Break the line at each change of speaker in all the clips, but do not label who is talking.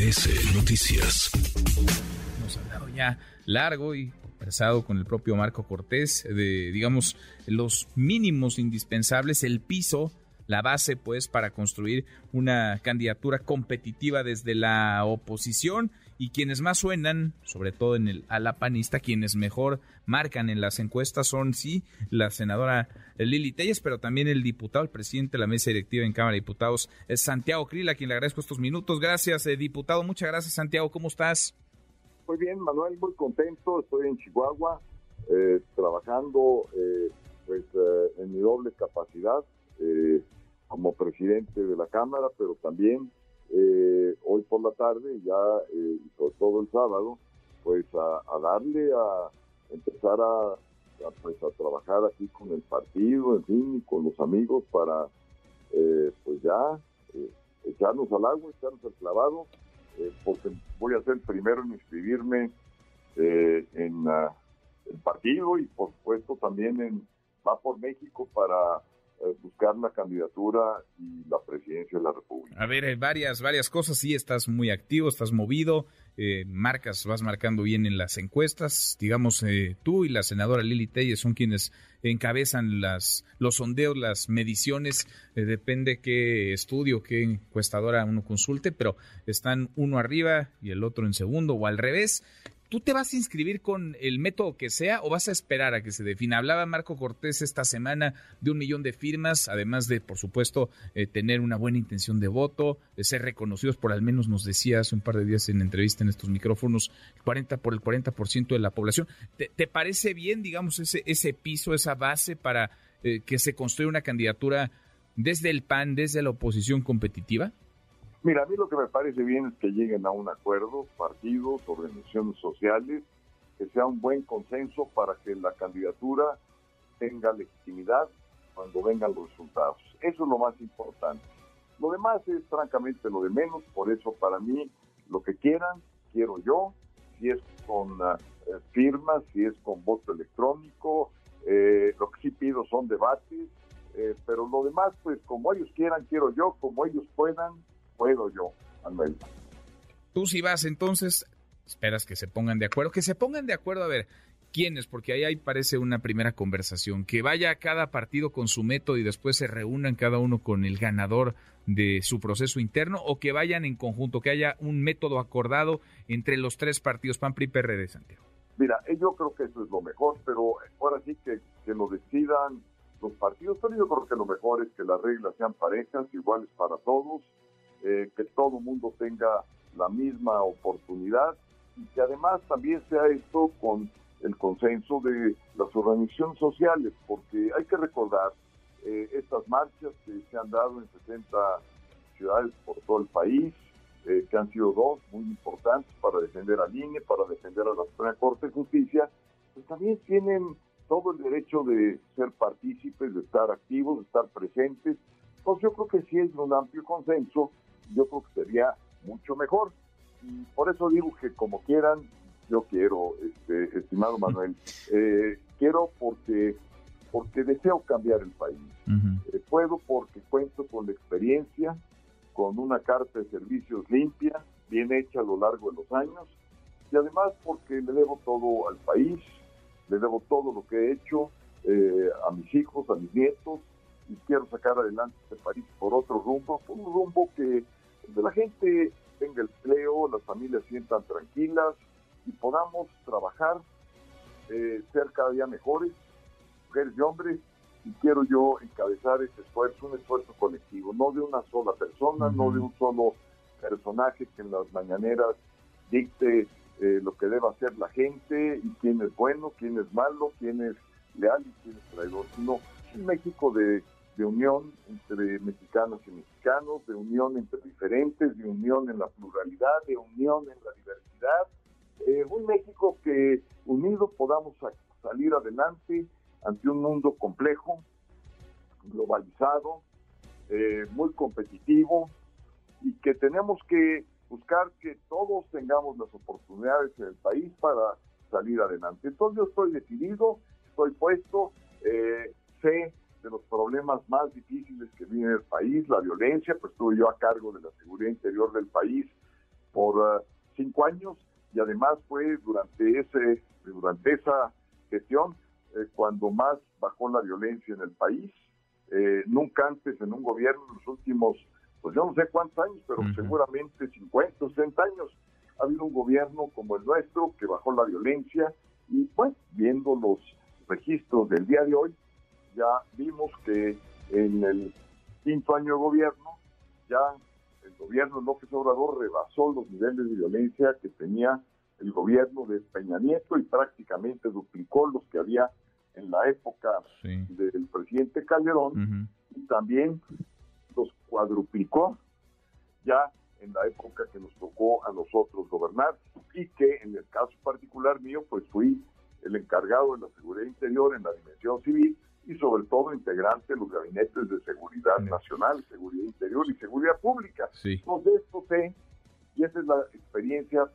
MBS Noticias.
Hemos hablado ya largo y conversado con el propio Marco Cortés de, digamos, los mínimos indispensables, el piso la base pues para construir una candidatura competitiva desde la oposición y quienes más suenan, sobre todo en el ala panista, quienes mejor marcan en las encuestas son sí la senadora Lili Telles, pero también el diputado, el presidente de la mesa directiva en Cámara de Diputados, Santiago Crila, a quien le agradezco estos minutos. Gracias, eh, diputado. Muchas gracias, Santiago. ¿Cómo estás?
Muy bien, Manuel, muy contento. Estoy en Chihuahua, eh, trabajando eh, pues en mi doble capacidad como presidente de la Cámara, pero también eh, hoy por la tarde, ya eh, sobre todo el sábado, pues a, darle a empezar a, pues a trabajar aquí con el partido, en fin, con los amigos para eh, pues ya eh, echarnos al agua, echarnos al clavado, porque voy a ser primero en inscribirme en el partido y por supuesto también en Va por México para eh, buscar la candidatura y la presidencia de la República.
A ver, varias, varias cosas. Sí, estás muy activo, estás movido, eh, marcas, vas marcando bien en las encuestas. Digamos, eh, tú y la senadora Lili Telles son quienes encabezan las, los sondeos, las mediciones. depende qué estudio, qué encuestadora uno consulte, pero están uno arriba y el otro en segundo o al revés. ¿Tú te vas a inscribir con el método que sea o vas a esperar a que se defina? Hablaba Marco Cortés esta semana de un millón de firmas, además de, por supuesto, eh, tener una buena intención de voto, de ser reconocidos por al menos, nos decía hace un par de días en entrevista en estos micrófonos, 40 por el 40% de la población. ¿Te, parece bien, digamos, ese, ese piso, esa base para eh, que se construya una candidatura desde el PAN, desde la oposición competitiva?
Mira, a mí lo que me parece bien es que lleguen a un acuerdo, partidos, organizaciones sociales, que sea un buen consenso para que la candidatura tenga legitimidad cuando vengan los resultados. Eso es lo más importante. Lo demás es francamente lo de menos, por eso para mí lo que quieran, quiero yo, si es con uh, firmas, si es con voto electrónico, eh, lo que sí pido son debates, eh, pero lo demás, pues como ellos quieran, quiero yo, como ellos puedan, puedo yo, Manuel.
Tú si vas entonces, esperas que se pongan de acuerdo, que se pongan de acuerdo a ver quiénes, porque ahí, parece una primera conversación, que vaya cada partido con su método y después se reúnan cada uno con el ganador de su proceso interno o que vayan en conjunto, que haya un método acordado entre los tres partidos, PAN, PRI, PRD, Santiago.
Mira, eh, yo creo que eso es lo mejor, pero ahora sí que, que lo decidan los partidos, pero yo creo que lo mejor es que las reglas sean parejas, iguales para todos, eh, que todo mundo tenga la misma oportunidad y que además también sea esto con el consenso de las organizaciones sociales, porque hay que recordar eh, estas marchas que se han dado en 60 ciudades por todo el país, eh, que han sido dos muy importantes para defender al INE, para defender a la Suprema Corte de Justicia, pues también tienen todo el derecho de ser partícipes, de estar activos, de estar presentes. Pues yo creo que sí es un amplio consenso yo creo que sería mucho mejor. Y por eso digo que como quieran, yo quiero, este, estimado Manuel, eh, quiero porque porque deseo cambiar el país. Eh, puedo porque cuento con la experiencia, con una carta de servicios limpia, bien hecha a lo largo de los años, y además porque le debo todo al país, le debo todo lo que he hecho eh, a mis hijos, a mis nietos, y quiero sacar adelante este país por otro rumbo, por un rumbo que donde la gente tenga empleo, las familias sientan tranquilas y podamos trabajar, eh, ser cada día mejores, mujeres y hombres, y quiero yo encabezar este esfuerzo, un esfuerzo colectivo, no de una sola persona, no de un solo personaje que en las mañaneras dicte eh, lo que debe hacer la gente y quién es bueno, quién es malo, quién es leal y quién es traidor, sino un México de de unión entre mexicanos y mexicanos, de unión entre diferentes, de unión en la pluralidad, de unión en la diversidad. Un México que unido podamos salir adelante ante un mundo complejo, globalizado, eh, muy competitivo y que tenemos que buscar que todos tengamos las oportunidades en el país para salir adelante. Entonces yo estoy decidido, estoy puesto, eh, sé de los problemas más difíciles que vive el país, la violencia, pues estuve yo a cargo de la seguridad interior del país por cinco años y además fue durante ese durante esa gestión cuando más bajó la violencia en el país. Nunca antes en un gobierno en los últimos pues yo no sé cuántos años pero seguramente 50 60 años ha habido un gobierno como el nuestro que bajó la violencia. Y pues viendo los registros del día de hoy ya vimos que en el quinto año de gobierno ya gobierno López Obrador rebasó los niveles de violencia que tenía el gobierno de Peña Nieto y prácticamente duplicó los que había en la época del presidente Calderón y también los cuadruplicó ya en la época que nos tocó a nosotros gobernar y que en el caso particular mío pues fui el encargado de la seguridad interior en la dimensión civil y sobre todo integrante de los gabinetes de seguridad nacional, seguridad interior y seguridad pública. Entonces esto sé y esa es la experiencia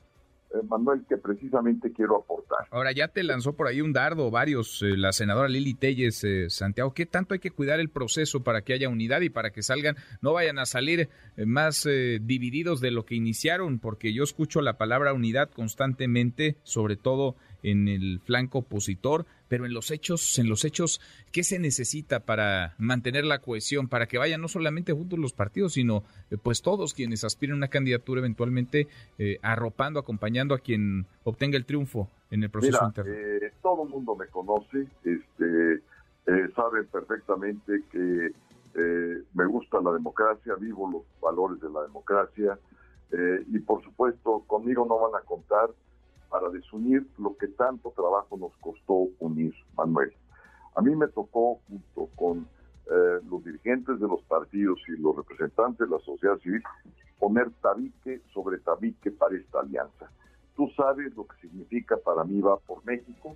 eh, Manuel, que precisamente quiero aportar.
Ahora, ya te lanzó por ahí un dardo varios, eh, la senadora Lili Telles, eh, Santiago. ¿Qué tanto hay que cuidar el proceso para que haya unidad y para que salgan, no vayan a salir más divididos de lo que iniciaron? Porque yo escucho la palabra unidad constantemente, sobre todo en el flanco opositor, pero en los hechos, en los hechos, ¿qué se necesita para mantener la cohesión, para que vayan no solamente juntos los partidos, sino eh, pues todos quienes aspiren a una candidatura eventualmente eh, arropando, acompañando a quien obtenga el triunfo en el proceso interno?
Eh, todo el mundo me conoce, este, saben perfectamente que me gusta la democracia, vivo los valores de la democracia y por supuesto conmigo no van a contar para desunir lo que tanto trabajo nos costó unir, Manuel. A mí me tocó, junto con eh, los dirigentes de los partidos y los representantes de la sociedad civil, poner tabique sobre tabique para esta alianza. Tú sabes lo que significa para mí va por México.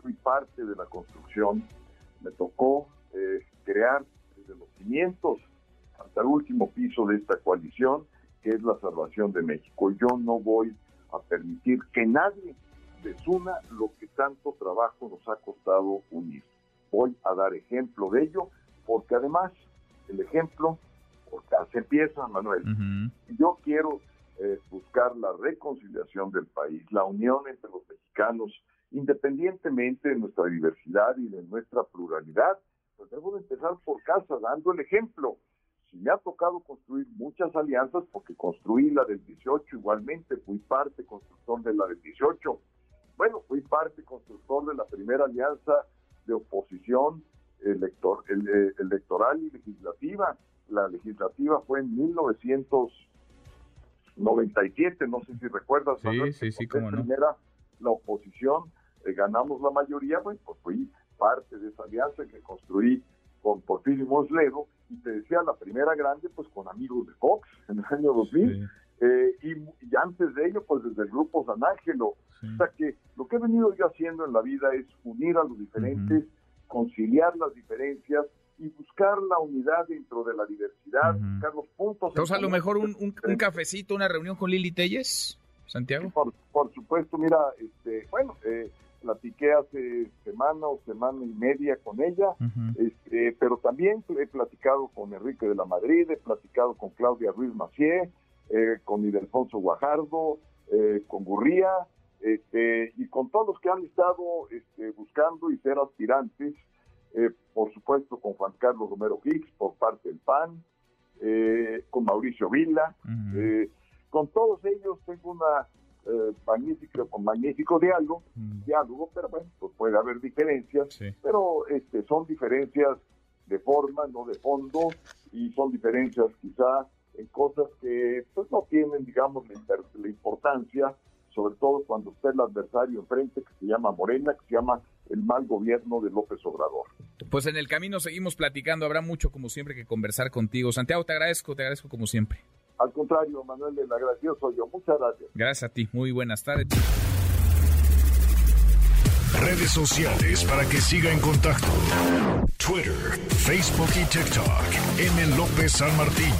Fui parte de la construcción. Me tocó eh, crear desde los cimientos hasta el último piso de esta coalición, que es la salvación de México. Yo no voy a permitir que nadie desuna lo que tanto trabajo nos ha costado unir. Voy a dar ejemplo de ello, porque además el ejemplo, porque se empieza, Manuel. Yo quiero eh, buscar la reconciliación del país, la unión entre los mexicanos, independientemente de nuestra diversidad y de nuestra pluralidad, pues debo de empezar por casa, dando el ejemplo si me ha tocado construir muchas alianzas, porque construí la del 18 igualmente, fui parte constructor de la del 18. Bueno, fui parte constructor de la primera alianza de oposición elector, eh, electoral y legislativa. La legislativa fue en 1997, no sé si recuerdas.
Sí, sí, sí, cómo no.
Primera, la oposición, eh, ganamos la mayoría, bueno, pues fui parte de esa alianza que construí con Porfirio Mosledo y te decía la primera grande pues con amigos de Fox en el año 2000 eh, y, antes de ello pues desde el grupo San Ángelo. O sea que lo que he venido yo haciendo en la vida es unir a los diferentes conciliar las diferencias y buscar la unidad dentro de la diversidad buscar los puntos
entonces a lo mejor un, un, cafecito una reunión con Lili Telles Santiago.
Por, por supuesto mira este bueno eh, platiqué hace semana o semana y media con ella, este, pero también he platicado con Enrique de la Madrid, he platicado con Claudia Ruiz Macié, eh, con Ildefonso Guajardo, eh, con Gurría, este, y con todos los que han estado este, buscando y ser aspirantes, eh, por supuesto con Juan Carlos Romero Hicks por parte del PAN, con Mauricio Vila, con todos ellos tengo una eh, magnífico, magnífico diálogo, mm. diálogo, pero bueno, pues puede haber diferencias, pero este, son diferencias de forma, no de fondo, y son diferencias quizá en cosas que pues no tienen, digamos, la, importancia, sobre todo cuando está el adversario enfrente que se llama Morena, que se llama el mal gobierno de López Obrador.
Pues en el camino seguimos platicando, habrá mucho como siempre que conversar contigo. Santiago, te agradezco, te agradezco como siempre.
Al contrario, Manuel, el agradecido soy yo. Muchas gracias.
Gracias a ti. Muy buenas tardes.
Redes sociales para que siga en contacto: Twitter, Facebook y TikTok. M. López San Martín.